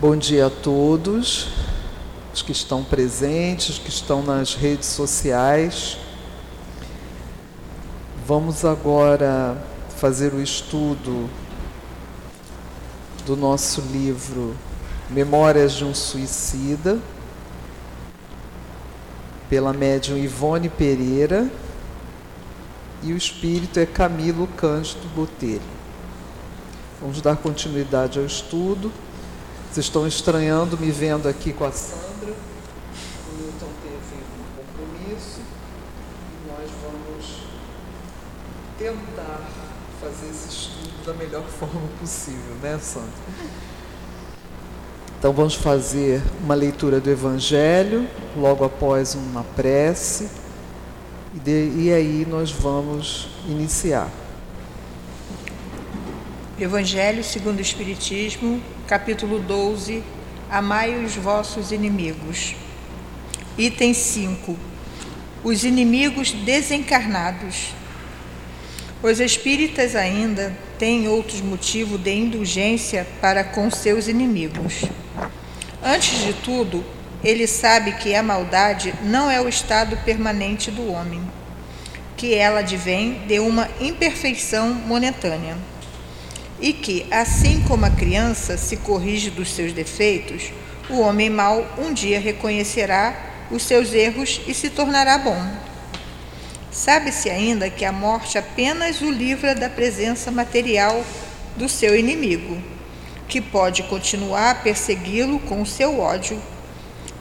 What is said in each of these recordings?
Bom dia a todos, os que estão presentes, os que estão nas redes sociais. Vamos agora fazer o estudo do nosso livro Memórias de um Suicida, pela médium Ivone Pereira, e o espírito é Camilo Cândido Botelho. Vamos dar continuidade ao estudo. Vocês estão estranhando me vendo aqui com a Sandra. O Newton teve um compromisso e nós vamos tentar fazer esse estudo da melhor forma possível, né, Sandra? Então vamos fazer uma leitura do Evangelho, logo após uma prece, e, de, e aí nós vamos iniciar. Evangelho segundo o Espiritismo, capítulo 12, Amai os vossos inimigos. Item 5. Os inimigos desencarnados. Os espíritas ainda têm outros motivos de indulgência para com seus inimigos. Antes de tudo, ele sabe que a maldade não é o estado permanente do homem, que ela advém de uma imperfeição momentânea e que, assim como a criança se corrige dos seus defeitos, o homem mau um dia reconhecerá os seus erros e se tornará bom. Sabe-se ainda que a morte apenas o livra da presença material do seu inimigo, que pode continuar a persegui-lo com o seu ódio,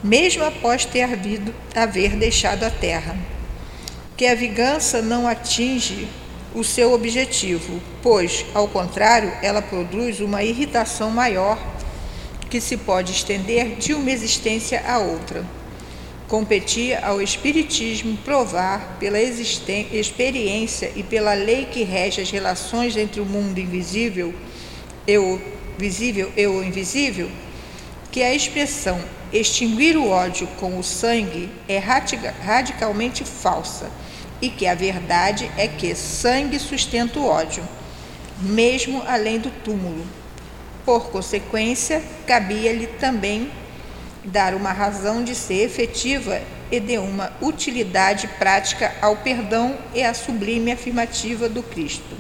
mesmo após ter havido, haver deixado a terra. Que a vingança não atinge o seu objetivo, pois, ao contrário, ela produz uma irritação maior que se pode estender de uma existência a outra. Competia ao Espiritismo provar, pela experiência e pela lei que rege as relações entre o mundo invisível e o visível e o invisível, que a expressão extinguir o ódio com o sangue é radicalmente falsa e que a verdade é que sangue sustenta o ódio, mesmo além do túmulo. Por consequência, cabia-lhe também dar uma razão de ser efetiva e de uma utilidade prática ao perdão e à sublime afirmativa do Cristo.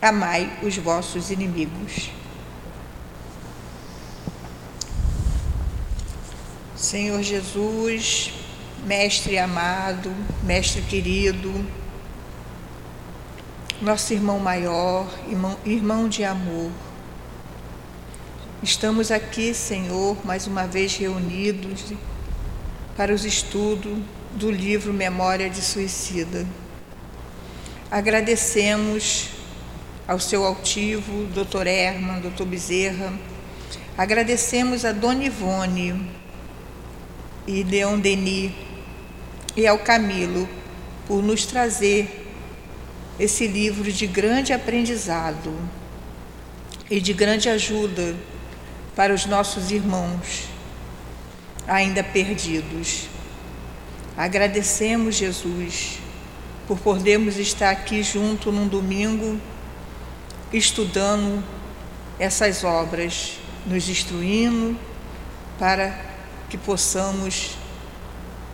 Amai os vossos inimigos. Senhor Jesus, Mestre amado, Mestre querido, nosso irmão maior, irmão, irmão de amor. Estamos aqui, Senhor, mais uma vez reunidos para os estudos do livro Memória de Suicida. Agradecemos ao seu altivo, Dr. Herman, Dr. Bezerra. Agradecemos a Dona Ivone e Leon Denis e ao Camilo por nos trazer esse livro de grande aprendizado e de grande ajuda para os nossos irmãos ainda perdidos. Agradecemos, Jesus, por podermos estar aqui junto num domingo estudando essas obras, nos instruindo para que possamos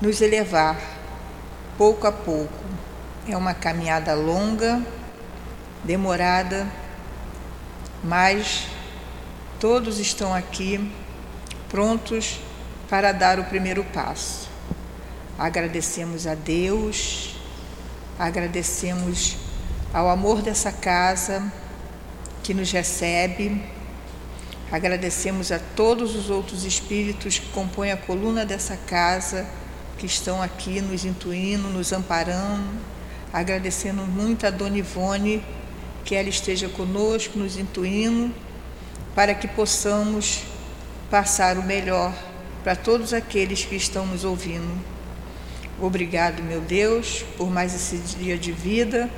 nos elevar pouco a pouco. É uma caminhada longa, demorada, mas todos estão aqui prontos para dar o primeiro passo. Agradecemos a Deus, agradecemos ao amor dessa casa que nos recebe, agradecemos a todos os outros espíritos que compõem a coluna dessa casa que estão aqui nos intuindo, nos amparando, agradecendo muito a Dona Ivone, que ela esteja conosco, nos intuindo, para que possamos passar o melhor para todos aqueles que estão nos ouvindo. Obrigado, meu Deus, por mais esse dia de vida,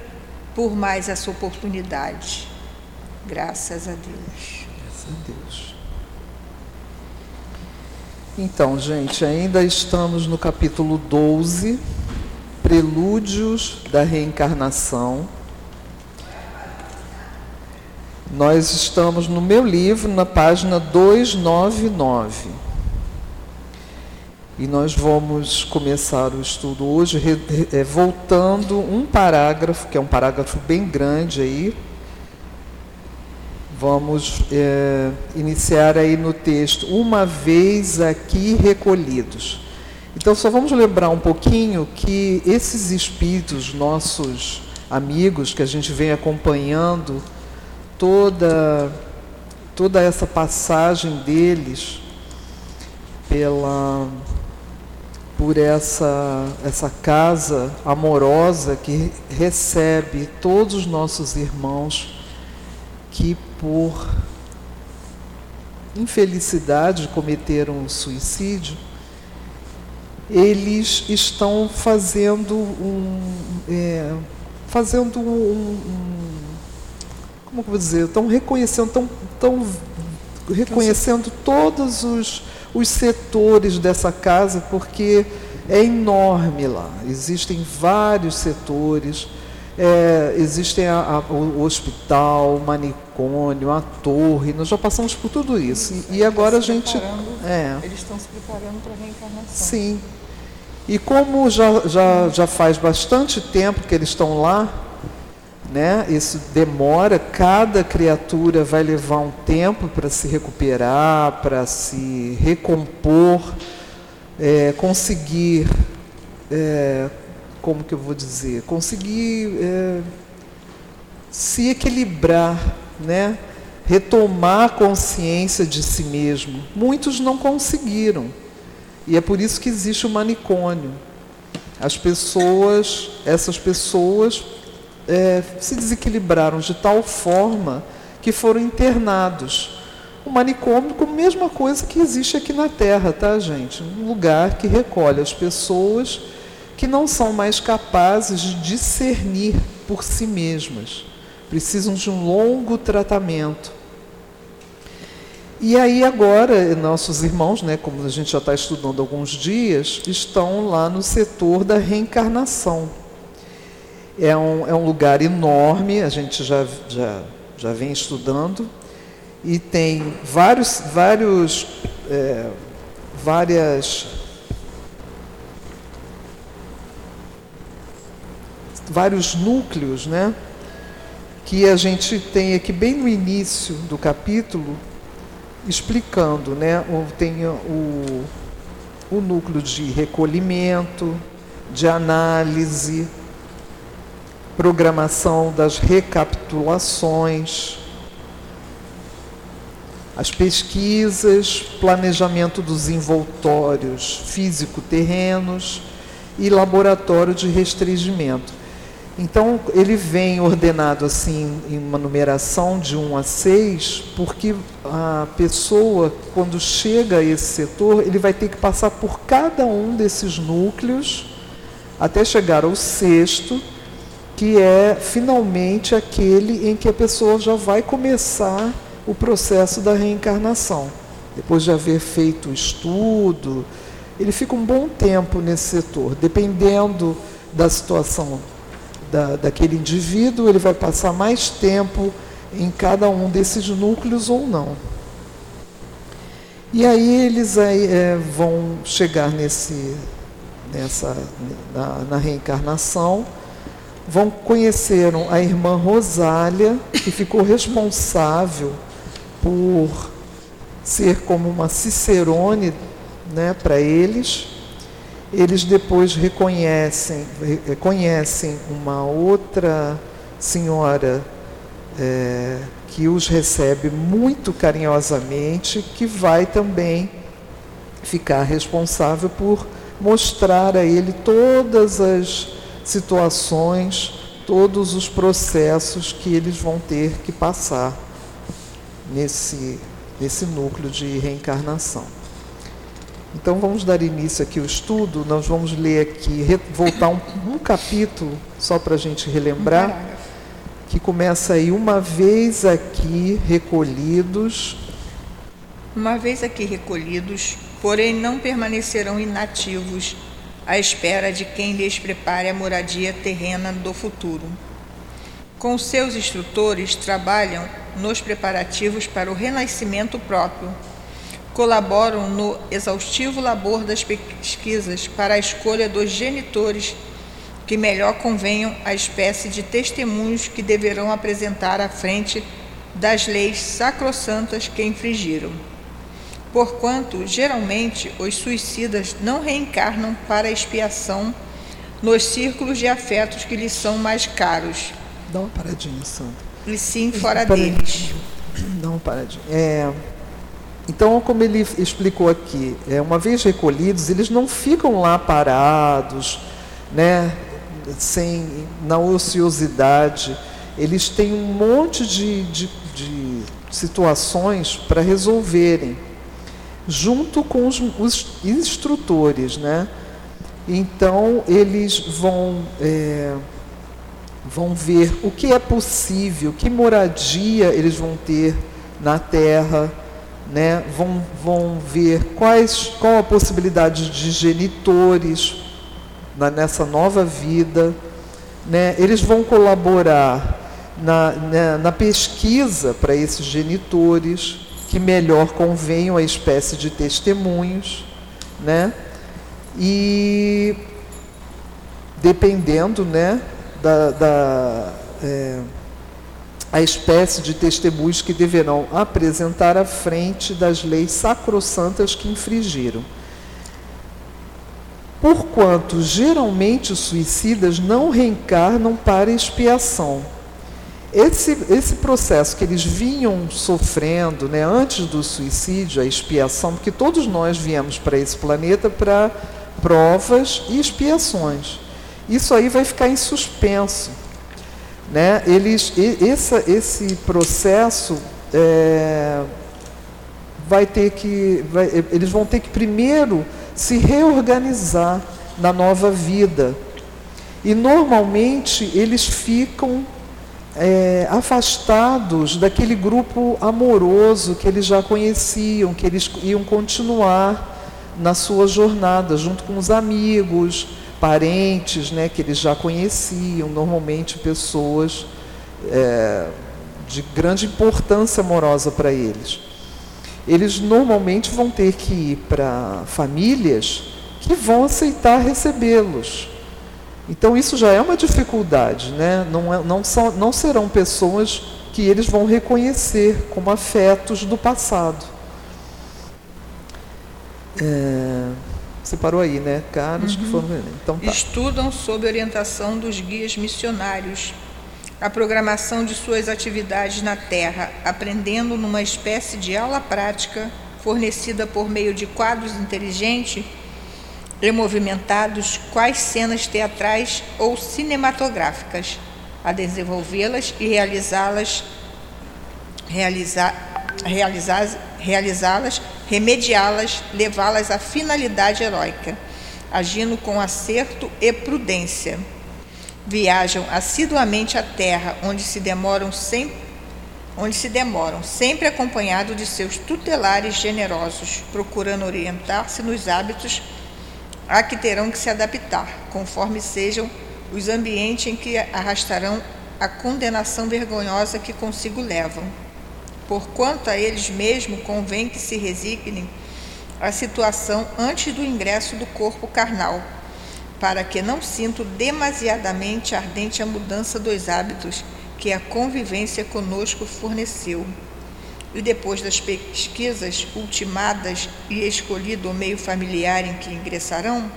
por mais essa oportunidade. Graças a Deus. Graças a Deus. Então, gente, ainda estamos no capítulo 12, Prelúdios da Reencarnação. Nós estamos no meu livro, na página 299. E nós vamos começar o estudo hoje é, voltando um parágrafo, que é um parágrafo bem grande aí. Vamos é, iniciar aí no texto, uma vez aqui recolhidos. Então, só vamos lembrar um pouquinho que esses espíritos, nossos amigos, que a gente vem acompanhando toda, toda essa passagem deles pela por essa, essa casa amorosa que recebe todos os nossos irmãos que por infelicidade cometeram suicídio, eles estão fazendo um, é, fazendo um, um, como vou dizer, estão reconhecendo, estão, estão reconhecendo todos os os setores dessa casa, porque é enorme lá. Existem vários setores. É, existem a, a, o hospital, o manicômio, a torre, nós já passamos por tudo isso. E, e agora a gente. É. Eles estão se preparando para a reencarnação. Sim. E como já, já, já faz bastante tempo que eles estão lá, né? Isso demora, cada criatura vai levar um tempo para se recuperar, para se recompor, é, conseguir, é, como que eu vou dizer, conseguir é, se equilibrar, né? retomar a consciência de si mesmo. Muitos não conseguiram. E é por isso que existe o manicômio. As pessoas, essas pessoas é, se desequilibraram de tal forma que foram internados. O manicômio, como a mesma coisa que existe aqui na Terra, tá, gente? Um lugar que recolhe as pessoas que não são mais capazes de discernir por si mesmas. Precisam de um longo tratamento. E aí agora, nossos irmãos, né, como a gente já está estudando alguns dias, estão lá no setor da reencarnação. É um, é um lugar enorme, a gente já, já, já vem estudando, e tem vários, vários, é, várias, vários núcleos, né? Que a gente tem aqui bem no início do capítulo, explicando, né? Tem o, o núcleo de recolhimento, de análise, programação das recapitulações, as pesquisas, planejamento dos envoltórios físico-terrenos e laboratório de restringimento. Então, ele vem ordenado assim em uma numeração de 1 a 6, porque a pessoa, quando chega a esse setor, ele vai ter que passar por cada um desses núcleos até chegar ao sexto, que é finalmente aquele em que a pessoa já vai começar o processo da reencarnação. Depois de haver feito o estudo, ele fica um bom tempo nesse setor, dependendo da situação da, daquele indivíduo, ele vai passar mais tempo em cada um desses núcleos ou não. E aí eles aí, é, vão chegar nesse, nessa, na, na reencarnação vão conheceram a irmã Rosália, que ficou responsável por ser como uma cicerone né, para eles. Eles depois reconhecem, reconhecem uma outra senhora é, que os recebe muito carinhosamente, que vai também ficar responsável por mostrar a ele todas as situações, todos os processos que eles vão ter que passar nesse, nesse núcleo de reencarnação. Então vamos dar início aqui ao estudo, nós vamos ler aqui, voltar um, um capítulo, só para a gente relembrar, um que começa aí, uma vez aqui recolhidos. Uma vez aqui recolhidos, porém não permanecerão inativos à espera de quem lhes prepare a moradia terrena do futuro. Com seus instrutores trabalham nos preparativos para o renascimento próprio. Colaboram no exaustivo labor das pesquisas para a escolha dos genitores que melhor convenham à espécie de testemunhos que deverão apresentar à frente das leis sacrossantas que infringiram. Porquanto, geralmente, os suicidas não reencarnam para expiação nos círculos de afetos que lhes são mais caros. Dá uma paradinha, Sandra. E sim fora deles. Dá uma paradinha. É, então, como ele explicou aqui, é, uma vez recolhidos, eles não ficam lá parados, né, sem, na ociosidade. Eles têm um monte de, de, de situações para resolverem, junto com os, os instrutores, né? Então, eles vão, é, vão ver o que é possível, que moradia eles vão ter na Terra, né? vão, vão ver quais, qual a possibilidade de genitores na, nessa nova vida. Né? Eles vão colaborar na, na, né, na pesquisa para esses genitores que melhor convenham a espécie de testemunhos. Né? E dependendo né, da, da é, a espécie de testemunhos que deverão apresentar à frente das leis sacrossantas que infringiram. Porquanto geralmente os suicidas não reencarnam para expiação. Esse, esse processo que eles vinham sofrendo né, antes do suicídio, a expiação, porque todos nós viemos para esse planeta para provas e expiações. Isso aí vai ficar em suspenso. Né? Eles, essa, esse processo é, vai ter que, vai, eles vão ter que primeiro se reorganizar na nova vida. E normalmente eles ficam é, afastados daquele grupo amoroso que eles já conheciam, que eles iam continuar na sua jornada, junto com os amigos, parentes né, que eles já conheciam, normalmente pessoas é, de grande importância amorosa para eles. Eles normalmente vão ter que ir para famílias que vão aceitar recebê-los. Então isso já é uma dificuldade, né? não, é, não, são, não serão pessoas que eles vão reconhecer como afetos do passado. É, você parou aí, né? Caros uhum. que foram. Então, tá. Estudam sob orientação dos guias missionários a programação de suas atividades na Terra, aprendendo numa espécie de aula prática fornecida por meio de quadros inteligentes e movimentados, quais cenas teatrais ou cinematográficas, a desenvolvê-las e realizá-las, realizar, realizá-las remediá-las, levá-las à finalidade heróica, agindo com acerto e prudência. Viajam assiduamente à terra, onde se demoram sempre onde se demoram, sempre acompanhado de seus tutelares generosos, procurando orientar-se nos hábitos a que terão que se adaptar, conforme sejam os ambientes em que arrastarão a condenação vergonhosa que consigo levam porquanto a eles mesmos convém que se resignem à situação antes do ingresso do corpo carnal, para que não sintam demasiadamente ardente a mudança dos hábitos que a convivência conosco forneceu. E depois das pesquisas ultimadas e escolhido o meio familiar em que ingressarão,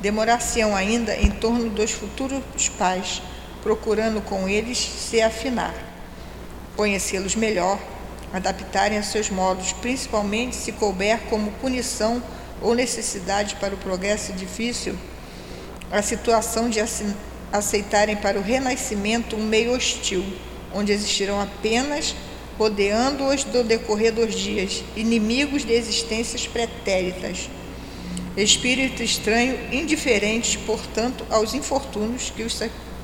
demorar-se-ão ainda em torno dos futuros pais, procurando com eles se afinar conhecê-los melhor, adaptarem a seus modos, principalmente se couber como punição ou necessidade para o progresso difícil, a situação de aceitarem para o renascimento um meio hostil, onde existirão apenas, rodeando-os do decorrer dos dias, inimigos de existências pretéritas, espírito estranho, indiferentes, portanto, aos infortúnios que os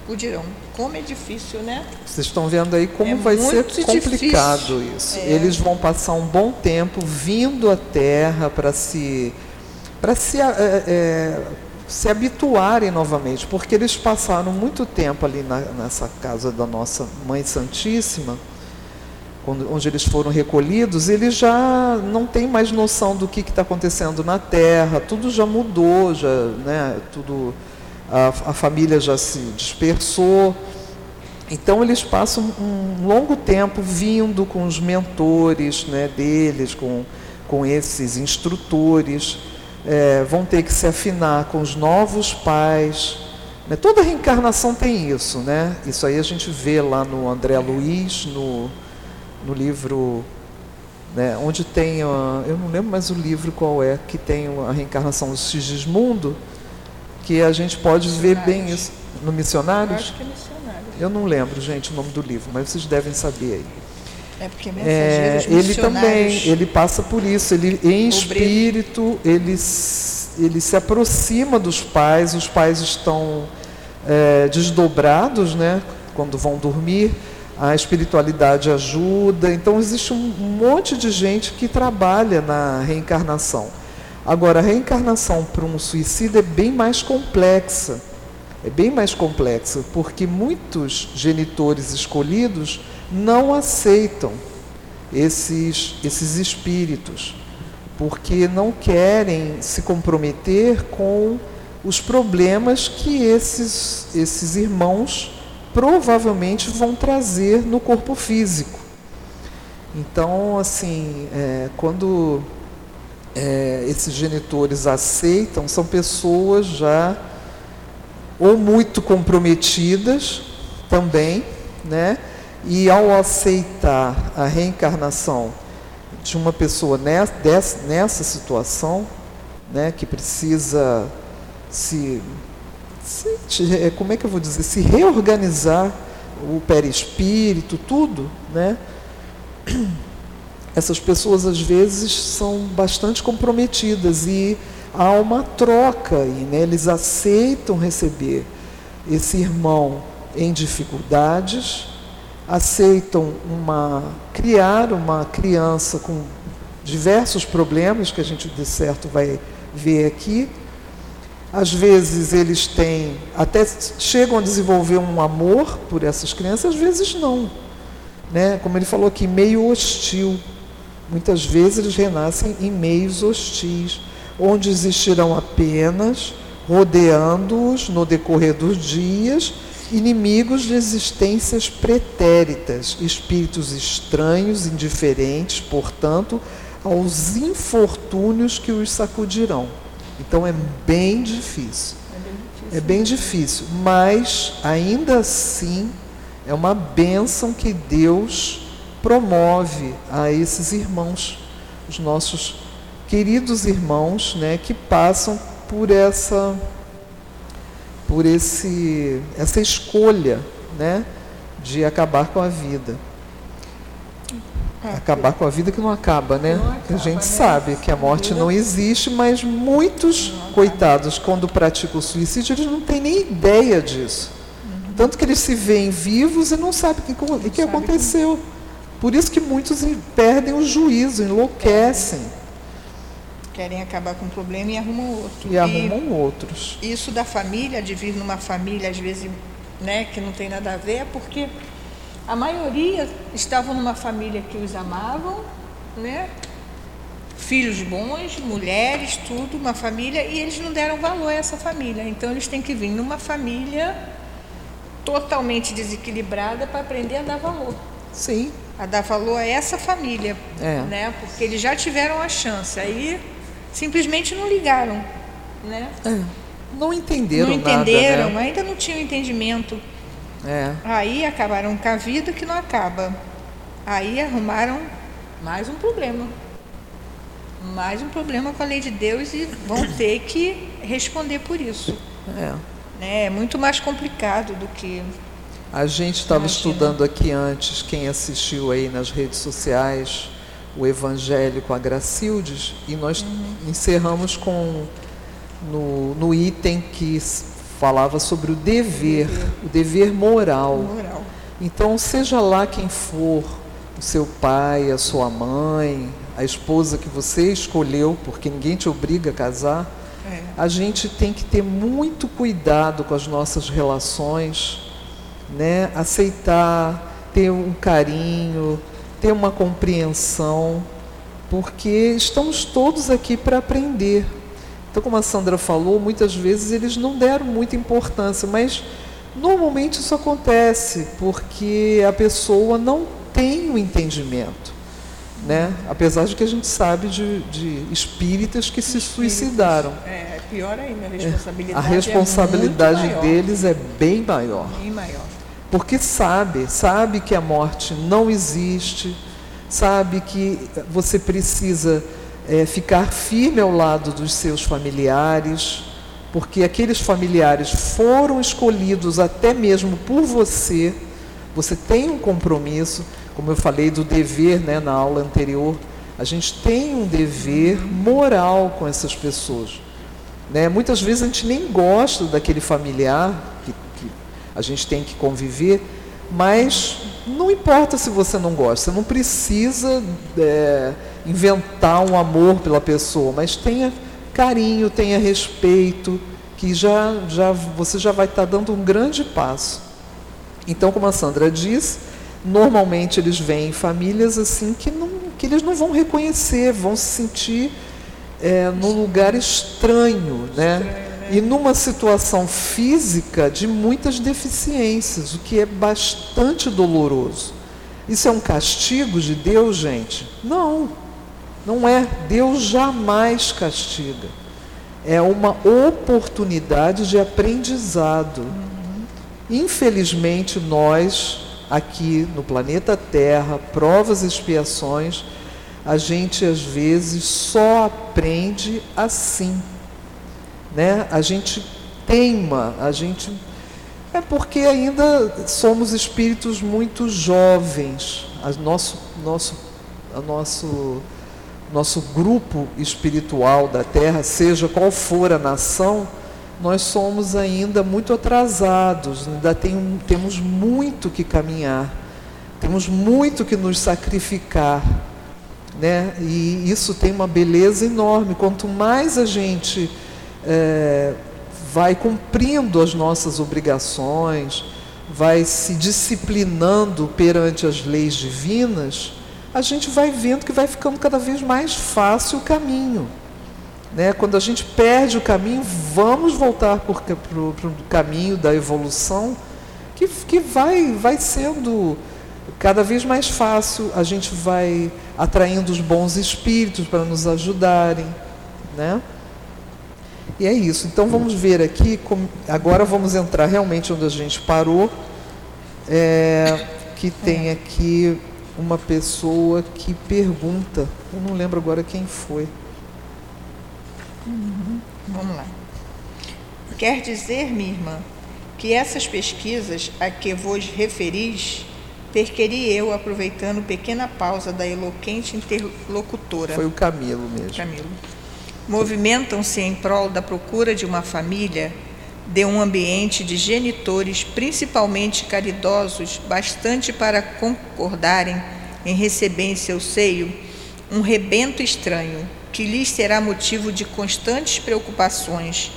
acudirão. Como é difícil, né? Vocês estão vendo aí como é vai ser complicado difícil. isso. É. Eles vão passar um bom tempo vindo à Terra para se para se, é, é, se habituarem novamente, porque eles passaram muito tempo ali na, nessa casa da nossa Mãe Santíssima, quando, onde eles foram recolhidos, eles já não têm mais noção do que está acontecendo na Terra, tudo já mudou, já, né, tudo, a, a família já se dispersou. Então eles passam um longo tempo vindo com os mentores né, deles, com, com esses instrutores, é, vão ter que se afinar com os novos pais. Né? Toda reencarnação tem isso, né? Isso aí a gente vê lá no André Luiz, no, no livro, né, onde tem, a, eu não lembro mais o livro qual é, que tem a reencarnação do Sigismundo, que a gente pode ver bem isso. No Missionários? Eu acho que é Missionários. Eu não lembro, gente, o nome do livro, mas vocês devem saber aí. É porque é, ele também, ele passa por isso, ele em espírito, ele, ele se aproxima dos pais, os pais estão é, desdobrados, né, quando vão dormir, a espiritualidade ajuda. Então, existe um monte de gente que trabalha na reencarnação. Agora, a reencarnação para um suicida é bem mais complexa. É bem mais complexa, porque muitos genitores escolhidos não aceitam esses, esses espíritos, porque não querem se comprometer com os problemas que esses, esses irmãos provavelmente vão trazer no corpo físico. Então, assim, é, quando é, esses genitores aceitam, são pessoas já ou muito comprometidas também, né? E ao aceitar a reencarnação de uma pessoa nessa, nessa situação, né, que precisa se se, é, como é que eu vou dizer, se reorganizar o perispírito, tudo, né? Essas pessoas às vezes são bastante comprometidas e há uma troca aí, né? Eles aceitam receber esse irmão em dificuldades, aceitam uma criar uma criança com diversos problemas que a gente de certo vai ver aqui às vezes eles têm, até chegam a desenvolver um amor por essas crianças, às vezes não. Né? Como ele falou aqui, meio hostil. Muitas vezes eles renascem em meios hostis, onde existirão apenas, rodeando-os no decorrer dos dias, inimigos de existências pretéritas, espíritos estranhos, indiferentes, portanto, aos infortúnios que os sacudirão. Então é bem difícil. É bem difícil, é bem difícil mas ainda assim é uma bênção que Deus promove a esses irmãos, os nossos queridos irmãos, né, que passam por essa por esse essa escolha, né, de acabar com a vida. É. Acabar com a vida que não acaba, né? Não acaba, a gente né? sabe que a morte não existe, mas muitos coitados, quando praticam o suicídio, eles não têm nem ideia disso. Uhum. Tanto que eles se veem vivos e não sabem o que, que aconteceu. Por isso que muitos perdem o juízo, enlouquecem. Querem acabar com o problema e arrumam outro. E, e arrumam outros. Isso da família, de vir numa família, às vezes, né, que não tem nada a ver, é porque a maioria estavam numa família que os amavam, né? Filhos bons, mulheres, tudo, uma família, e eles não deram valor a essa família. Então eles têm que vir numa família totalmente desequilibrada para aprender a dar valor. Sim. A dar valor a essa família, é. né? Porque eles já tiveram a chance. Aí simplesmente não ligaram, né? É. Não entenderam, não entenderam, nada, né? ainda não tinham entendimento é. Aí acabaram com a vida que não acaba. Aí arrumaram mais um problema. Mais um problema com a lei de Deus e vão ter que responder por isso. É. Né, é muito mais complicado do que. A gente estava estudando aqui antes, quem assistiu aí nas redes sociais, o Evangelho com a Gracildes, e nós uhum. encerramos com no, no item que falava sobre o dever, o dever moral. moral. Então, seja lá quem for, o seu pai, a sua mãe, a esposa que você escolheu, porque ninguém te obriga a casar, é. a gente tem que ter muito cuidado com as nossas relações, né? aceitar, ter um carinho, ter uma compreensão, porque estamos todos aqui para aprender. Então, como a Sandra falou, muitas vezes eles não deram muita importância, mas normalmente isso acontece porque a pessoa não tem o entendimento. Né? Apesar de que a gente sabe de, de espíritas que se suicidaram. É, pior ainda, a responsabilidade, a responsabilidade é deles é bem maior. Bem maior. Porque sabe, sabe que a morte não existe, sabe que você precisa é, ficar firme ao lado dos seus familiares, porque aqueles familiares foram escolhidos até mesmo por você, você tem um compromisso, como eu falei do dever né, na aula anterior, a gente tem um dever moral com essas pessoas. Né? Muitas vezes a gente nem gosta daquele familiar que, a gente tem que conviver, mas não importa se você não gosta, você não precisa é, inventar um amor pela pessoa, mas tenha carinho, tenha respeito, que já, já você já vai estar dando um grande passo. Então, como a Sandra diz, normalmente eles vêm em famílias assim que, não, que eles não vão reconhecer, vão se sentir é, num lugar estranho, né? Estranho? E numa situação física de muitas deficiências, o que é bastante doloroso. Isso é um castigo de Deus, gente? Não, não é. Deus jamais castiga. É uma oportunidade de aprendizado. Infelizmente, nós, aqui no planeta Terra, provas e expiações, a gente às vezes só aprende assim. Né? A gente teima, a gente. É porque ainda somos espíritos muito jovens. A nosso, nosso, a nosso, nosso grupo espiritual da Terra, seja qual for a nação, nós somos ainda muito atrasados, ainda tem, temos muito que caminhar, temos muito que nos sacrificar. Né? E isso tem uma beleza enorme. Quanto mais a gente é, vai cumprindo as nossas obrigações, vai se disciplinando perante as leis divinas, a gente vai vendo que vai ficando cada vez mais fácil o caminho. Né? Quando a gente perde o caminho, vamos voltar para o caminho da evolução, que, que vai, vai sendo cada vez mais fácil, a gente vai atraindo os bons espíritos para nos ajudarem. Né? E é isso. Então vamos ver aqui, agora vamos entrar realmente onde a gente parou, é, que tem aqui uma pessoa que pergunta, eu não lembro agora quem foi. Uhum. Vamos lá. Quer dizer, minha irmã, que essas pesquisas a que vos referis, perqueri eu, aproveitando pequena pausa da eloquente interlocutora. Foi o Camilo mesmo. Camilo. Movimentam-se em prol da procura de uma família, de um ambiente de genitores, principalmente caridosos, bastante para concordarem em receber em seu seio um rebento estranho, que lhes será motivo de constantes preocupações,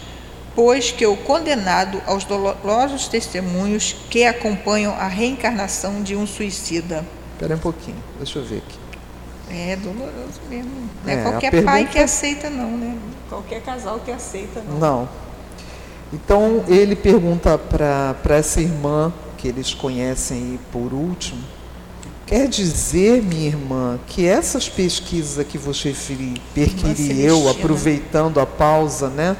pois que o condenado aos dolorosos testemunhos que acompanham a reencarnação de um suicida. Espera um pouquinho, deixa eu ver aqui. É doloroso mesmo. Não é, É, qualquer pergunta- pai que aceita, não, né? Qualquer casal que aceita, não. Não. Então ele pergunta para essa irmã que eles conhecem aí por último, quer dizer, minha irmã, que essas pesquisas que você perquiri eu, aproveitando a pausa, né,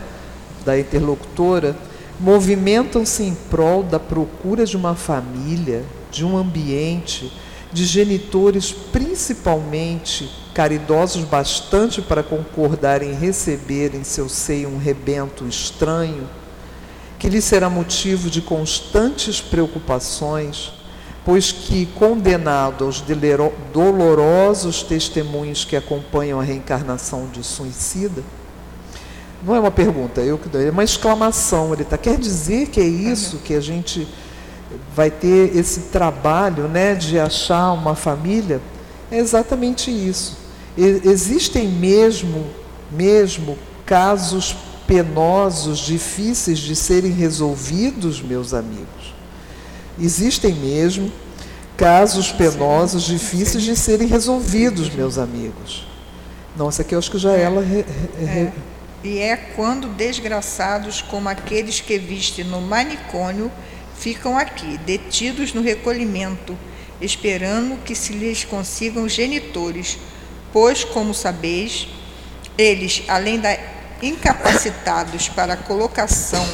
da interlocutora, movimentam-se em prol da procura de uma família, de um ambiente, de genitores principalmente caridosos bastante para concordar em receber em seu seio um rebento estranho, que lhe será motivo de constantes preocupações, pois que, condenado aos dolorosos testemunhos que acompanham a reencarnação de suicida, não é uma pergunta, eu que dou, é uma exclamação. Ele tá, quer dizer que é isso que a gente vai ter esse trabalho, né, de achar uma família? É exatamente isso. E- existem mesmo, mesmo casos penosos, difíceis de serem resolvidos, meus amigos. Existem mesmo. casos penosos, difíceis de serem resolvidos, meus amigos. Não, essa aqui eu acho que já é. ela. Re, re, é. E é quando desgraçados como aqueles que viste no manicômio ficam aqui, detidos no recolhimento, esperando que se lhes consigam genitores, pois, como sabeis, eles, além da incapacitados para a colocação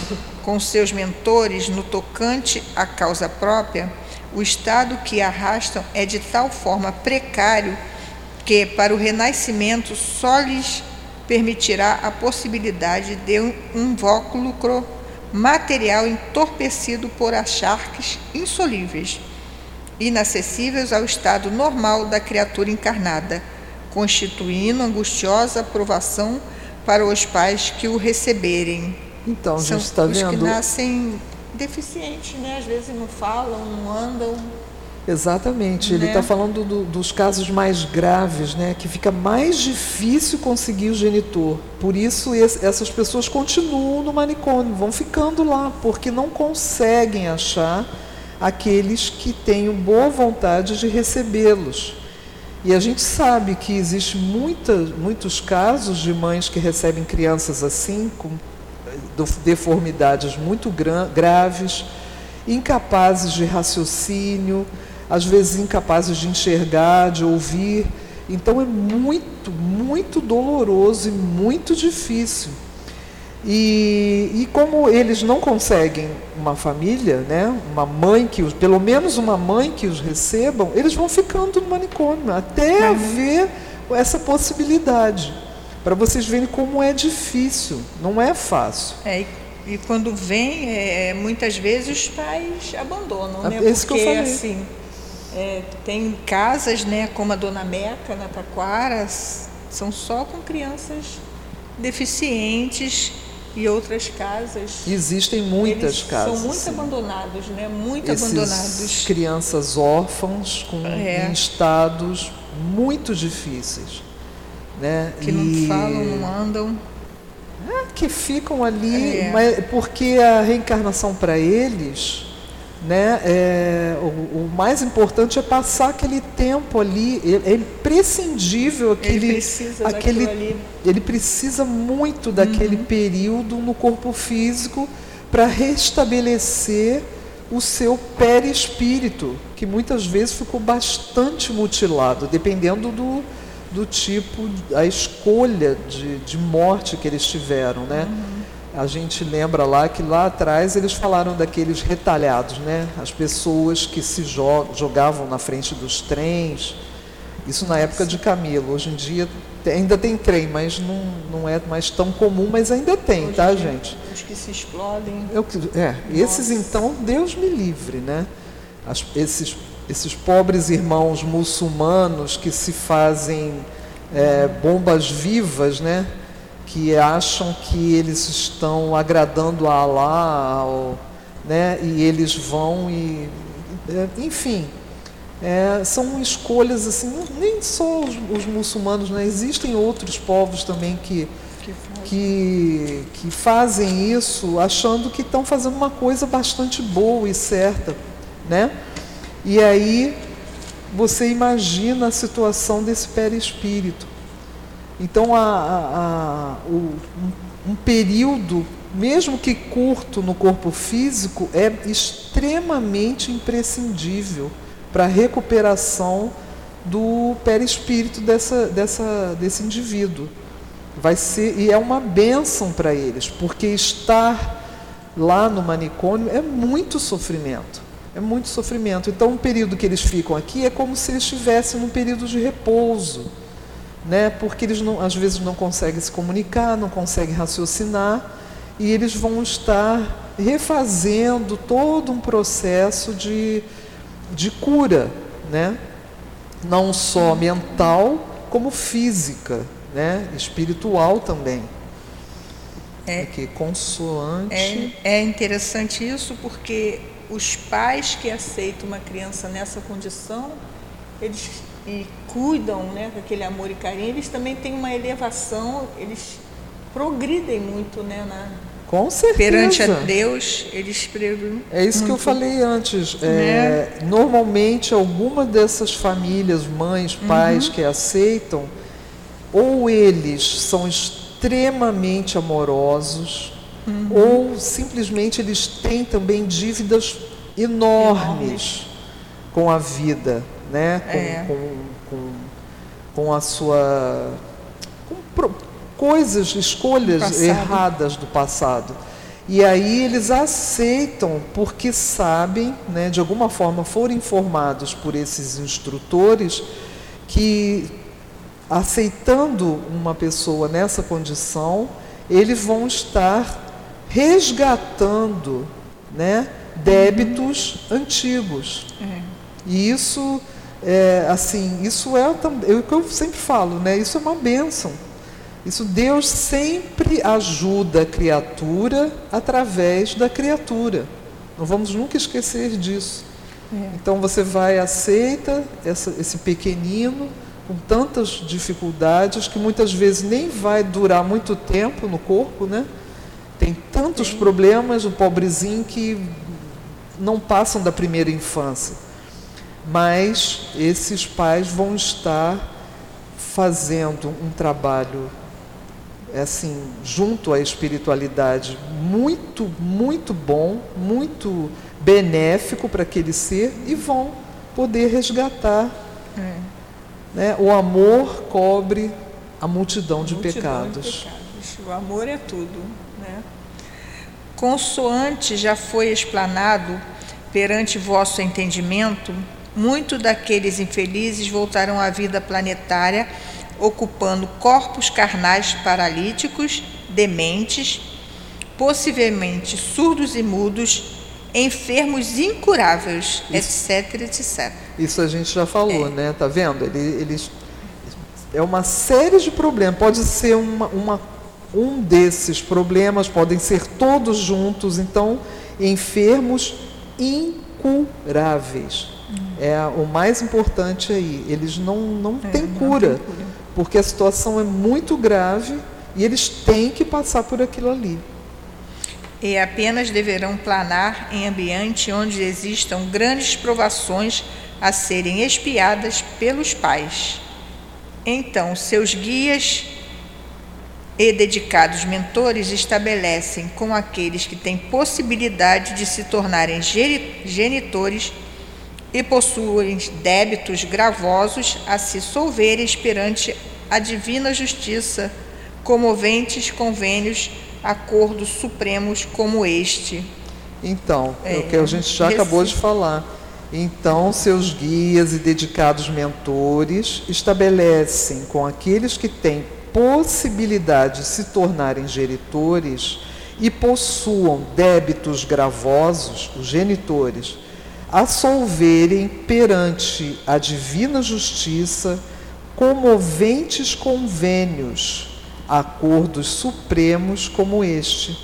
com seus mentores no tocante à causa própria, o estado que arrastam é de tal forma precário que, para o renascimento, só lhes permitirá a possibilidade de um invólucro material entorpecido por acharques insolíveis, inacessíveis ao estado normal da criatura encarnada, constituindo angustiosa provação para os pais que o receberem. Então, a gente está vendo. Os que nascem deficientes, né? Às vezes não falam, não andam. Exatamente, ele está né? falando do, dos casos mais graves, né, que fica mais difícil conseguir o genitor. Por isso esse, essas pessoas continuam no manicômio, vão ficando lá, porque não conseguem achar aqueles que tenham boa vontade de recebê-los. E a gente sabe que existe muita, muitos casos de mães que recebem crianças assim, com deformidades muito gra graves, incapazes de raciocínio, às vezes incapazes de enxergar, de ouvir. Então é muito, muito doloroso e muito difícil. E, e como eles não conseguem uma família, né, uma mãe que os, pelo menos uma mãe que os recebam, eles vão ficando no manicômio até haver essa possibilidade. Para vocês verem como é difícil, não é fácil. É, e quando vem, é, muitas vezes os pais abandonam, né? É isso Porque, que eu falei. assim, é, tem casas, né, como a Dona Meca, na Taquara, são só com crianças deficientes e outras casas. Existem muitas casas. São muito sim. abandonados, né? Muito Esses abandonados. Crianças órfãos com é. estados muito difíceis, né? Que e... não falam, não andam. É, que ficam ali, é. mas porque a reencarnação para eles né? É, o, o, mais importante é passar aquele tempo ali. É, é imprescindível aquele. Ele precisa aquele. Ele precisa muito daquele uhum. período no corpo físico para restabelecer o seu perispírito, que muitas vezes ficou bastante mutilado, dependendo do, do tipo, a escolha de, de morte que eles tiveram, né? Uhum a gente lembra lá que lá atrás eles falaram daqueles retalhados, né? As pessoas que se jogavam na frente dos trens. Isso na época de Camilo. Hoje em dia ainda tem trem, mas não, não é mais tão comum, mas ainda tem, tá, gente? Os que se explodem. Eu, é, esses então, Deus me livre, né? As, esses, esses pobres irmãos muçulmanos que se fazem é, bombas vivas, né? Que acham que eles estão agradando a Allah, né, e eles vão e, é, enfim, é, são escolhas assim, nem só os, os, muçulmanos, né, existem outros povos também que, que, que fazem isso achando que estão fazendo uma coisa bastante boa e certa, né? E aí você imagina a situação desse perispírito. Então, a, a, a, o, um período, mesmo que curto no corpo físico, é extremamente imprescindível para a recuperação do perispírito dessa, dessa, desse indivíduo. Vai ser, e é uma bênção para eles, porque estar lá no manicômio é muito sofrimento. É muito sofrimento. Então, o período que eles ficam aqui é como se eles estivessem num período de repouso né? porque eles não, às vezes não conseguem se comunicar, não conseguem raciocinar, e eles vão estar refazendo todo um processo de, de cura, né? não só mental, como física, né? espiritual também. É, Aqui, consoante. É, é interessante isso porque os pais que aceitam uma criança nessa condição, eles e cuidam né, com aquele amor e carinho, eles também têm uma elevação, eles progridem muito né, na, Com certeza. Perante a Deus, eles É isso que eu falei antes. É, né? Normalmente, alguma dessas famílias, mães, pais uhum. que aceitam, ou eles são extremamente amorosos, uhum. ou simplesmente eles têm também dívidas enormes, enormes. com a vida, né? Com, é. com, com, com a sua. Com coisas, escolhas erradas do passado. E aí eles aceitam porque sabem, né, de alguma forma foram informados por esses instrutores que aceitando uma pessoa nessa condição, eles vão estar resgatando, né, débitos uhum. antigos. É. E isso é, assim, isso é, é o que eu sempre falo, né? Isso é uma bênção. Isso Deus sempre ajuda a criatura através da criatura. Não vamos nunca esquecer disso. É. Então você vai aceita essa, esse pequenino com tantas dificuldades que muitas vezes nem vai durar muito tempo no corpo, né? Tem tantos Sim. problemas, o pobrezinho que não passam da primeira infância. Mas esses pais vão estar fazendo um trabalho é assim, junto à espiritualidade, muito, muito bom, muito benéfico para aquele ser e vão poder resgatar. É. Né? O amor cobre a multidão, de, multidão pecados. de pecados. O amor é tudo. Né? Consoante já foi explanado perante vosso entendimento, muitos daqueles infelizes voltarão à vida planetária ocupando corpos carnais paralíticos, dementes, possivelmente surdos e mudos, enfermos incuráveis, isso, etc, etc. Isso a gente já falou, é. né? Tá vendo? Ele, eles é uma série de problemas. Pode ser uma, uma, um desses problemas, podem ser todos juntos. Então, enfermos incuráveis. É o mais importante aí. Eles não, não, é, têm, cura. Não cura porque a situação é muito grave e eles têm que passar por aquilo ali. E apenas deverão planar em ambiente onde existam grandes provações a serem espiadas pelos pais. Então, seus guias e dedicados mentores estabelecem com aqueles que têm possibilidade de se tornarem genitores e possuem débitos gravosos a se solverem perante a divina justiça, comoventes convênios, acordos supremos como este. Então, é, o que a gente já acabou de falar. Então, seus guias e dedicados mentores estabelecem com aqueles que têm possibilidade de se tornarem geritores e possuam débitos gravosos, os genitores, absolverem perante a divina justiça comoventes convênios, acordos supremos como este,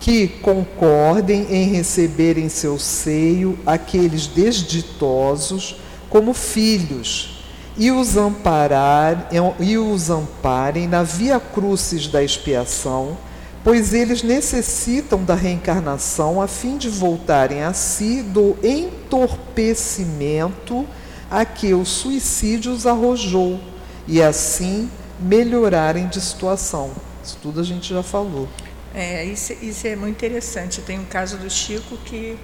que concordem em receber em seu seio aqueles desditosos como filhos e os, amparar, e os amparem na via crucis da expiação pois eles necessitam da reencarnação a fim de voltarem a si do entorpecimento a que o suicídio os arrojou e assim melhorarem de situação. Isso tudo a gente já falou. É, isso, isso é muito interessante. Tem um caso do Chico que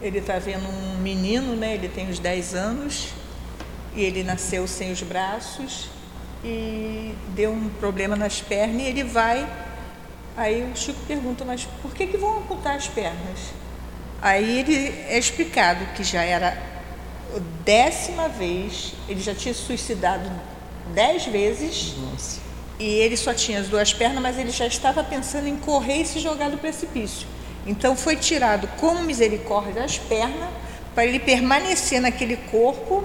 ele está vendo um menino, né? Ele tem uns 10 anos e ele nasceu sem os braços e deu um problema nas pernas e ele vai Aí o Chico pergunta, mas por que, que vão amputar as pernas? Aí ele é explicado que já era a décima vez, ele já tinha suicidado dez vezes. Nossa. E ele só tinha as duas pernas, mas ele já estava pensando em correr e se jogar do precipício. Então foi tirado como misericórdia as pernas para ele permanecer naquele corpo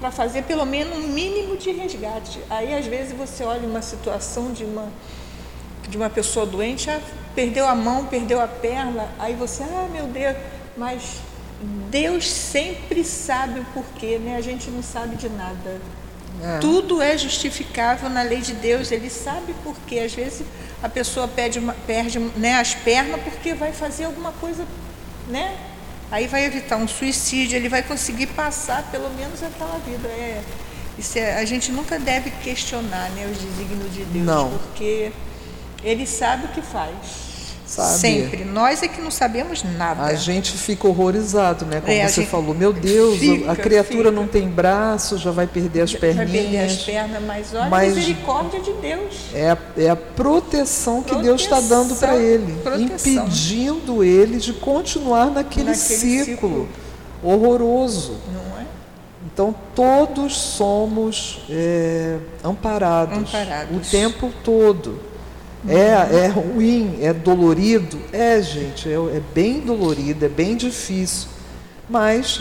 para fazer pelo menos um mínimo de resgate. Aí às vezes você olha uma situação de uma de uma pessoa doente, ah, perdeu a mão, perdeu a perna, aí você, ah, meu Deus, mas Deus sempre sabe o porquê, né? A gente não sabe de nada. É. Tudo é justificável na lei de Deus. Ele sabe por quê. Às vezes a pessoa perde, uma, perde né, as pernas porque vai fazer alguma coisa, né? Aí vai evitar um suicídio, ele vai conseguir passar pelo menos aquela vida. É, isso é, a gente nunca deve questionar né, os desígnios de Deus, Não. porque ele sabe o que faz. Sabe? Sempre. Nós é que não sabemos nada. A gente fica horrorizado, né? Como É, você gente falou, meu Deus, fica, a criatura fica. não tem braço, já vai perder as vai perninhas. perder as pernas, mas olha Mas- a misericórdia de Deus. É a, é a proteção que Deus está dando para Proteção, ele, proteção. impedindo ele de continuar naquele, Naquele ciclo, ciclo. horroroso. Não é? Então todos somos é, amparados, Amparados. o tempo todo. É, é ruim, é dolorido? É, gente, é, é bem dolorido, é bem difícil. Mas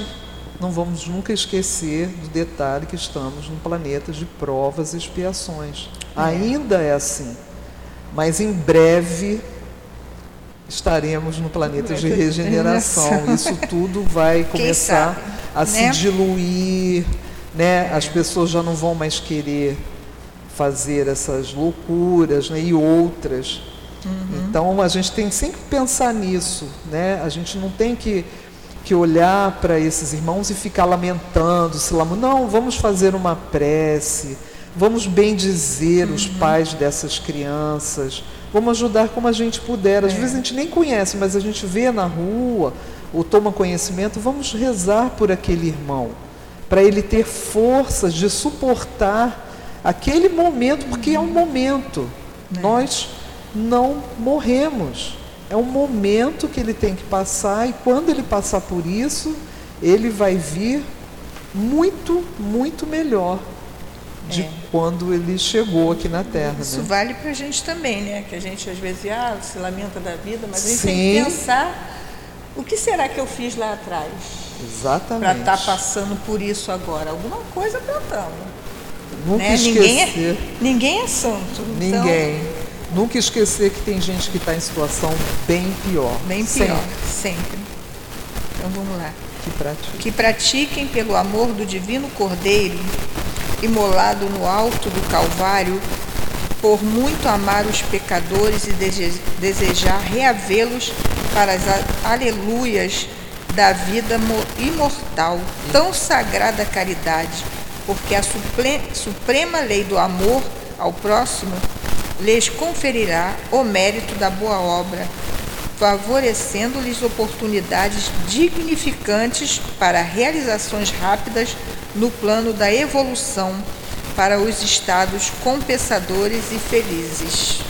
não vamos nunca esquecer do detalhe que estamos num planeta de provas e expiações. Ainda é assim. Mas em breve estaremos no planeta de regeneração. Isso tudo vai começar sabe, a se né? diluir, né? As pessoas já não vão mais querer fazer essas loucuras, né? E outras. Então a gente tem sempre que pensar nisso, né? A gente não tem que que olhar para esses irmãos e ficar lamentando, se lamentando. Não, vamos fazer uma prece, vamos bem dizer os pais dessas crianças, vamos ajudar como a gente puder. Às vezes a gente nem conhece, mas a gente vê na rua ou toma conhecimento, vamos rezar por aquele irmão, para ele ter forças de suportar aquele momento, porque é um momento. Nós não morremos. É um momento que ele tem que passar e quando ele passar por isso, ele vai vir muito, muito melhor de É. quando ele chegou aqui na Terra. Isso né? vale para a gente também, né? Que a gente às vezes ah, se lamenta da vida, mas a gente tem que pensar o que será que eu fiz lá atrás para Exatamente. estar passando por isso agora. Alguma coisa plantamos. Nunca Né? Ninguém, esquecer. é, ninguém é santo. então, Ninguém. Nunca esquecer que tem gente que está em situação bem pior. bem Sempre pior, sempre. Então vamos lá. Que pratica. que pratiquem pelo amor do divino Cordeiro, imolado no alto do Calvário, por muito amar os pecadores e dese- desejar reavê-los para as aleluias da vida mo- imortal, tão sagrada caridade, porque a suprema lei do amor ao próximo lhes conferirá o mérito da boa obra, favorecendo-lhes oportunidades dignificantes para realizações rápidas no plano da evolução para os estados compensadores e felizes,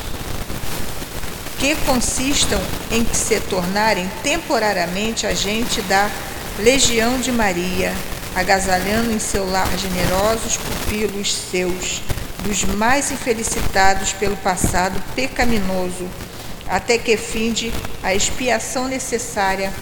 que consistam em se tornarem temporariamente agente da Legião de Maria, agasalhando em seu lar generosos pupilos seus, dos mais infelicitados pelo passado pecaminoso, até que finde a expiação necessária,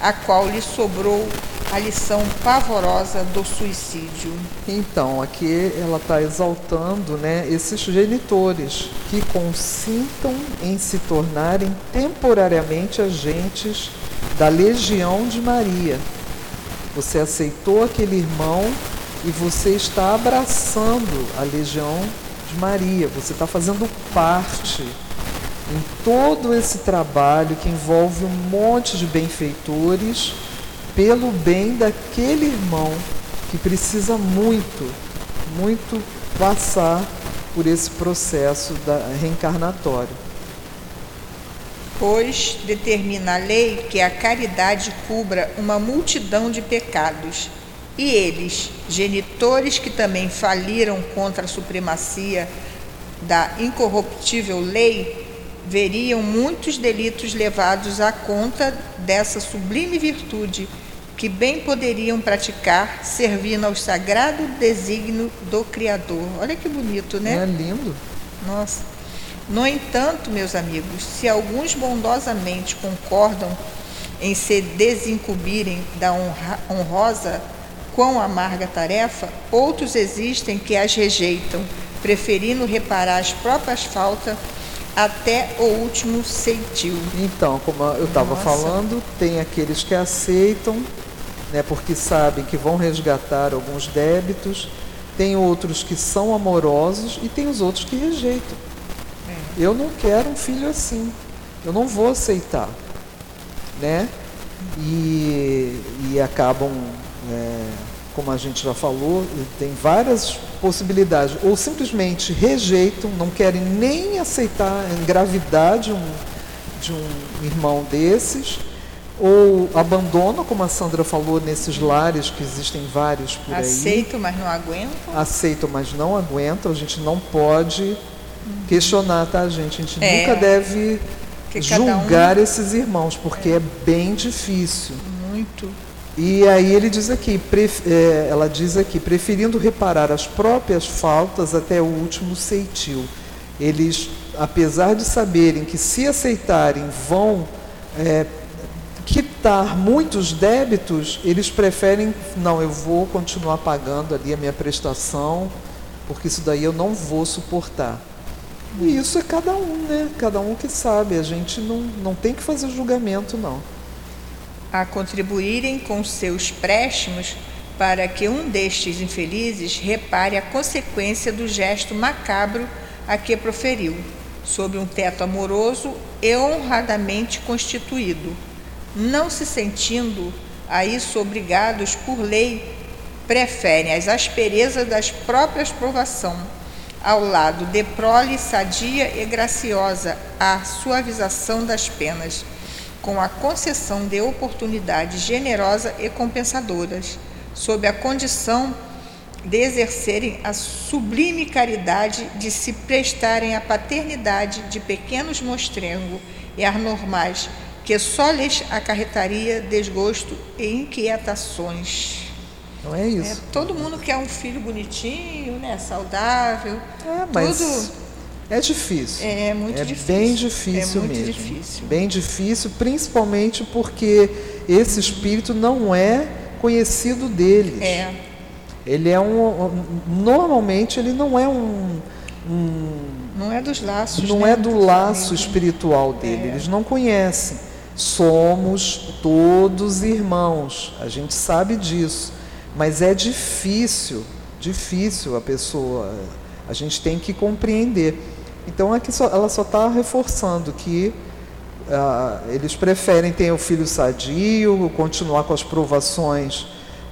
a qual lhe sobrou a lição pavorosa do suicídio. Então, aqui ela está exaltando né, esses genitores que consintam em se tornarem temporariamente agentes da legião de Maria. Você aceitou aquele irmão e você está abraçando a legião de Maria, você está fazendo parte em todo esse trabalho que envolve um monte de benfeitores pelo bem daquele irmão que precisa muito, muito passar por esse processo da reencarnatório. Pois determina a lei que a caridade cubra uma multidão de pecados, e eles, genitores que também faliram contra a supremacia da incorruptível lei, veriam muitos delitos levados à conta dessa sublime virtude, que bem poderiam praticar, servindo ao sagrado desígnio do Criador. Olha que bonito, né? Não é lindo? Nossa. No entanto, meus amigos, se alguns bondosamente concordam em se desincumbirem da honra- honrosa, quão amarga tarefa, outros existem que as rejeitam, preferindo reparar as próprias faltas até o último ceitil. Então, como eu estava falando, tem aqueles que aceitam, né, porque sabem que vão resgatar alguns débitos, tem outros que são amorosos e tem os outros que rejeitam. Eu não quero um filho assim. Eu não vou aceitar. Né? E, e acabam, é, como a gente já falou, tem várias possibilidades. Ou simplesmente rejeitam, não querem nem aceitar engravidar de um, de um irmão desses, ou abandonam, como a Sandra falou, nesses lares que existem vários por aí. Aceito, mas não aguentam. Aceitam, mas não aguentam. A gente não pode questionar, tá, gente? A gente É. nunca deve cada um- julgar esses irmãos, porque é. bem difícil. Muito. E aí ele diz aqui, pref- é, ela diz aqui, preferindo reparar as próprias faltas até o último ceitil. Eles, apesar de saberem que se aceitarem vão é, quitar muitos débitos, eles preferem, não, eu vou continuar pagando ali a minha prestação, porque isso daí eu não vou suportar. E isso é cada um, né? Cada um que sabe. A gente não, não tem que fazer julgamento, não. a contribuírem com seus préstimos para que um destes infelizes repare a consequência do gesto macabro a que proferiu, sob um teto amoroso e honradamente constituído. Não se sentindo a isso obrigados por lei, preferem as asperezas das próprias provação, ao lado de prole sadia e graciosa a suavização das penas com a concessão de oportunidades generosas e compensadoras, sob a condição de exercerem a sublime caridade de se prestarem à paternidade de pequenos mostrengos e anormais, que só lhes acarretaria desgosto e inquietações. Não é É, isso. todo mundo quer um filho bonitinho, né, saudável. É, mas Tudo é difícil. é muito é difícil. bem difícil É muito mesmo. difícil. Bem difícil, principalmente porque esse espírito não é conhecido deles. É, Ele é um, um- normalmente ele não é um, um não é dos laços. não né, é do laço espiritual dele, É. eles não conhecem. Somos todos irmãos, a gente sabe disso, mas é difícil, difícil a pessoa, a gente tem que compreender. Então aqui só- ela só está reforçando que ah, eles preferem ter o filho sadio, continuar com as provações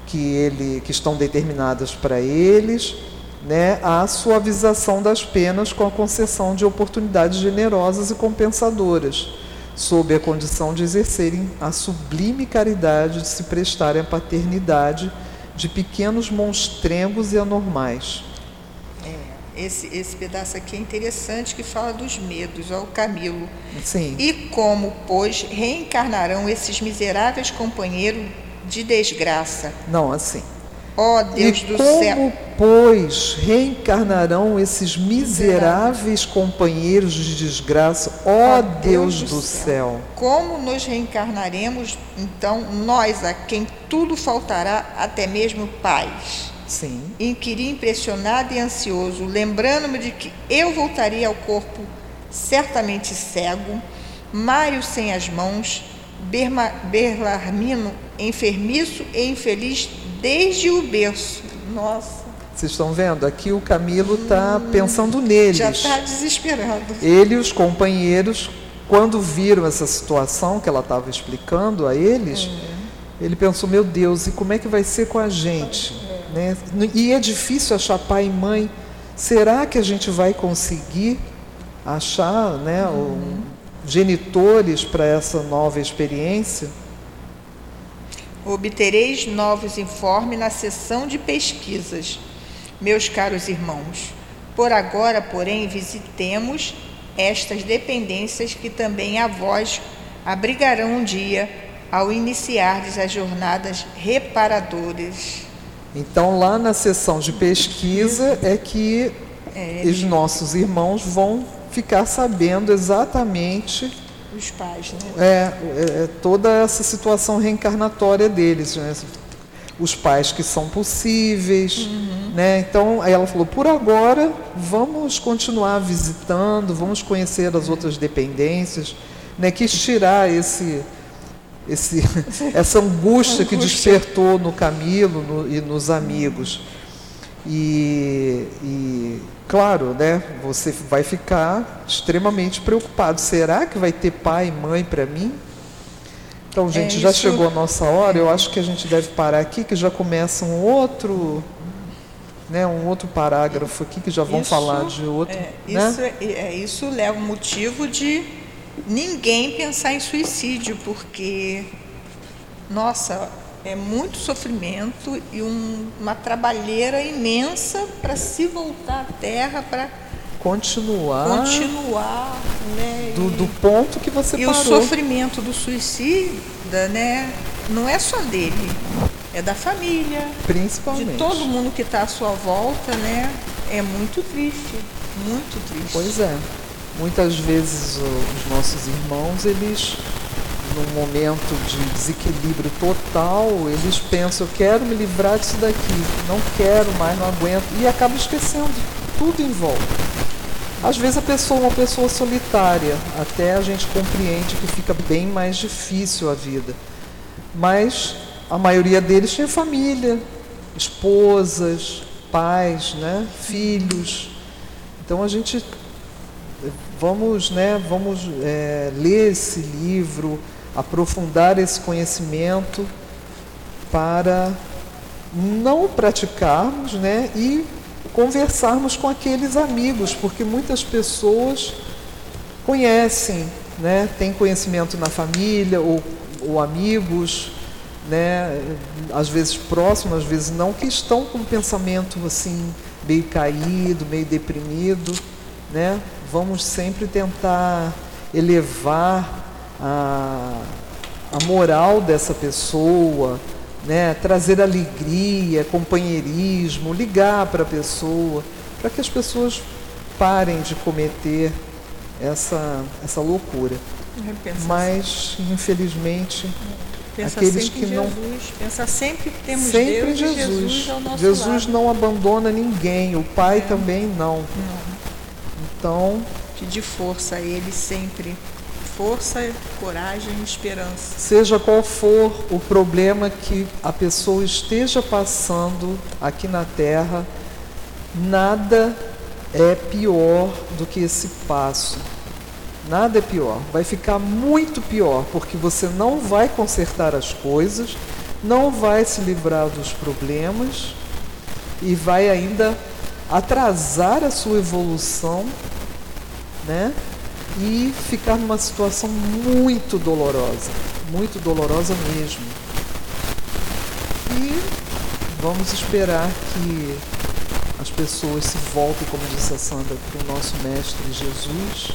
que, ele, que estão determinadas para eles, né, a suavização das penas com a concessão de oportunidades generosas e compensadoras, sob a condição de exercerem a sublime caridade de se prestarem à paternidade de pequenos monstrengos e anormais. Esse, esse pedaço aqui é interessante que fala dos medos, ó, o Camilo. Sim. E como, pois, reencarnarão esses miseráveis companheiros de desgraça? Não, assim. Ó Deus e do como, céu! pois, reencarnarão esses miseráveis companheiros de desgraça, ó Deus do céu? Como nos reencarnaremos, então, nós a quem tudo faltará, até mesmo paz? Sim. Inquiri impressionado e ansioso, lembrando-me de que eu voltaria ao corpo certamente cego, Mário sem as mãos, Berma, Berlarmino enfermiço e infeliz desde o berço. Nossa, Vocês estão vendo? Aqui o Camilo está pensando neles. já está desesperado. Ele e os companheiros, quando viram essa situação que ela estava explicando a eles, ele pensou: meu Deus, e como é que vai ser com a gente? Né? E é difícil achar pai e mãe. Será que a gente vai conseguir achar né, o- genitores para essa nova experiência? Obtereis novos informes na sessão de pesquisas, meus caros irmãos. Por agora, porém, visitemos estas dependências que também a vós abrigarão um dia ao iniciardes as jornadas reparadoras. Então, lá na sessão de pesquisa é que os nossos irmãos vão ficar sabendo exatamente Os pais, né? é, é, é, toda essa situação reencarnatória deles. né? Os pais que são possíveis. Né? Então, aí ela falou: por agora, vamos continuar visitando, vamos conhecer as outras dependências, né? quis tirar esse. Esse, essa angústia que Angústia. despertou no Camilo no- e nos amigos. E, e, claro, né, você vai ficar extremamente preocupado. Será que vai ter pai e mãe para mim? Então, é gente, é já chegou a nossa hora. Eu acho que a gente deve parar aqui, que já começa um outro, né, um outro parágrafo aqui que já vão isso, falar de outro. É, né? isso, é, é, isso leva o motivo de ninguém pensar em suicídio, porque, nossa, é muito sofrimento e um, uma trabalheira imensa para se voltar à Terra para continuar continuar né do, do ponto que você e parou. o sofrimento do suicida né não é só dele é da família principalmente. de todo mundo que está à sua volta né é muito triste muito triste. Pois é. Muitas vezes os nossos irmãos eles num momento de desequilíbrio total, eles pensam, eu quero me livrar disso daqui, não quero mais, não aguento, e acaba esquecendo tudo em volta. Às vezes a pessoa é uma pessoa solitária, até a gente compreende que fica bem mais difícil a vida. Mas a maioria deles tinha família, esposas, pais, né, filhos. Então a gente vamos, né, vamos é, ler esse livro, aprofundar esse conhecimento para não praticarmos né, e conversarmos com aqueles amigos, porque muitas pessoas conhecem, né, têm conhecimento na família ou, ou amigos, né, às vezes próximos, às vezes não, que estão com um pensamento assim meio caído, meio deprimido, né? Vamos sempre tentar elevar a, a moral dessa pessoa, né? trazer alegria, companheirismo, ligar para a pessoa, para que as pessoas parem de cometer essa, essa loucura. Mas, assim. infelizmente, Pensa aqueles que não Jesus, pensa sempre que temos sempre Deus Jesus. Jesus, Jesus lado. não abandona ninguém, o Pai é. também não. não. Então, pedir força a Ele sempre força, coragem e esperança. Seja qual for o problema que a pessoa esteja passando aqui na Terra, nada é pior do que esse passo. Nada é pior. Vai ficar muito pior, porque você não vai consertar as coisas, não vai se livrar dos problemas e vai ainda atrasar a sua evolução, né? E ficar numa situação muito dolorosa, muito dolorosa mesmo. E vamos esperar que as pessoas se voltem, como disse a Sandra, para o nosso Mestre Jesus.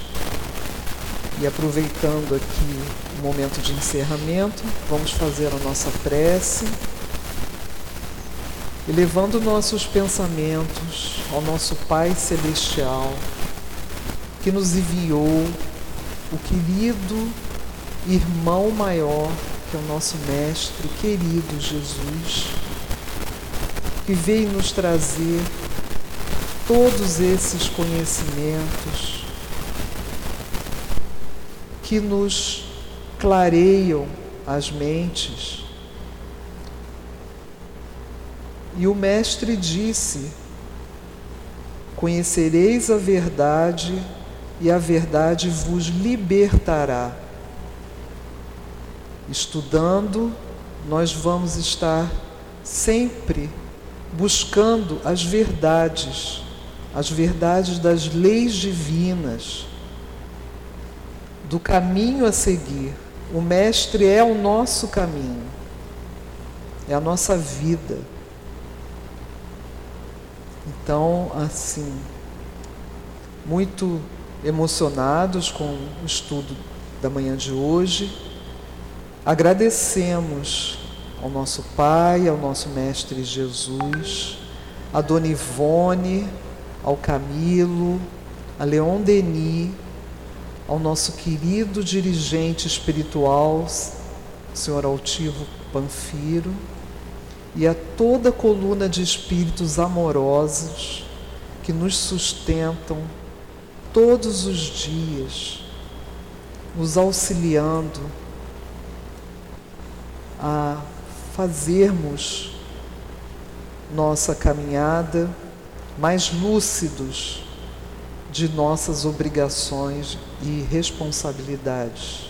E aproveitando aqui o momento de encerramento, vamos fazer a nossa prece, elevando nossos pensamentos ao nosso Pai Celestial que nos enviou o querido irmão maior, que é o nosso Mestre querido Jesus, que veio nos trazer todos esses conhecimentos que nos clareiam as mentes. E o Mestre disse: Conhecereis a verdade e a verdade vos libertará. Estudando, nós vamos estar sempre buscando as verdades, as verdades das leis divinas, do caminho a seguir. O Mestre é o nosso caminho, é a nossa vida. Então, assim, muito emocionados com o estudo da manhã de hoje. Agradecemos ao nosso Pai, ao nosso Mestre Jesus, a Dona Ivone, ao Camilo, a Leon Denis, ao nosso querido dirigente espiritual, Senhor Altivo Panfiro, e a toda a coluna de espíritos amorosos que nos sustentam todos os dias, nos auxiliando a fazermos nossa caminhada, mais lúcidos de nossas obrigações e responsabilidades.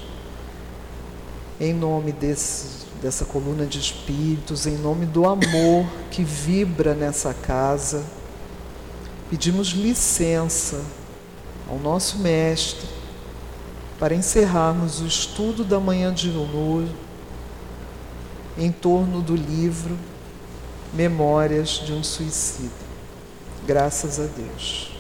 Em nome desse, dessa coluna de espíritos, em nome do amor que vibra nessa casa, pedimos licença ao nosso Mestre para encerrarmos o estudo da manhã de hoje em torno do livro Memórias de um Suicida. Graças a Deus.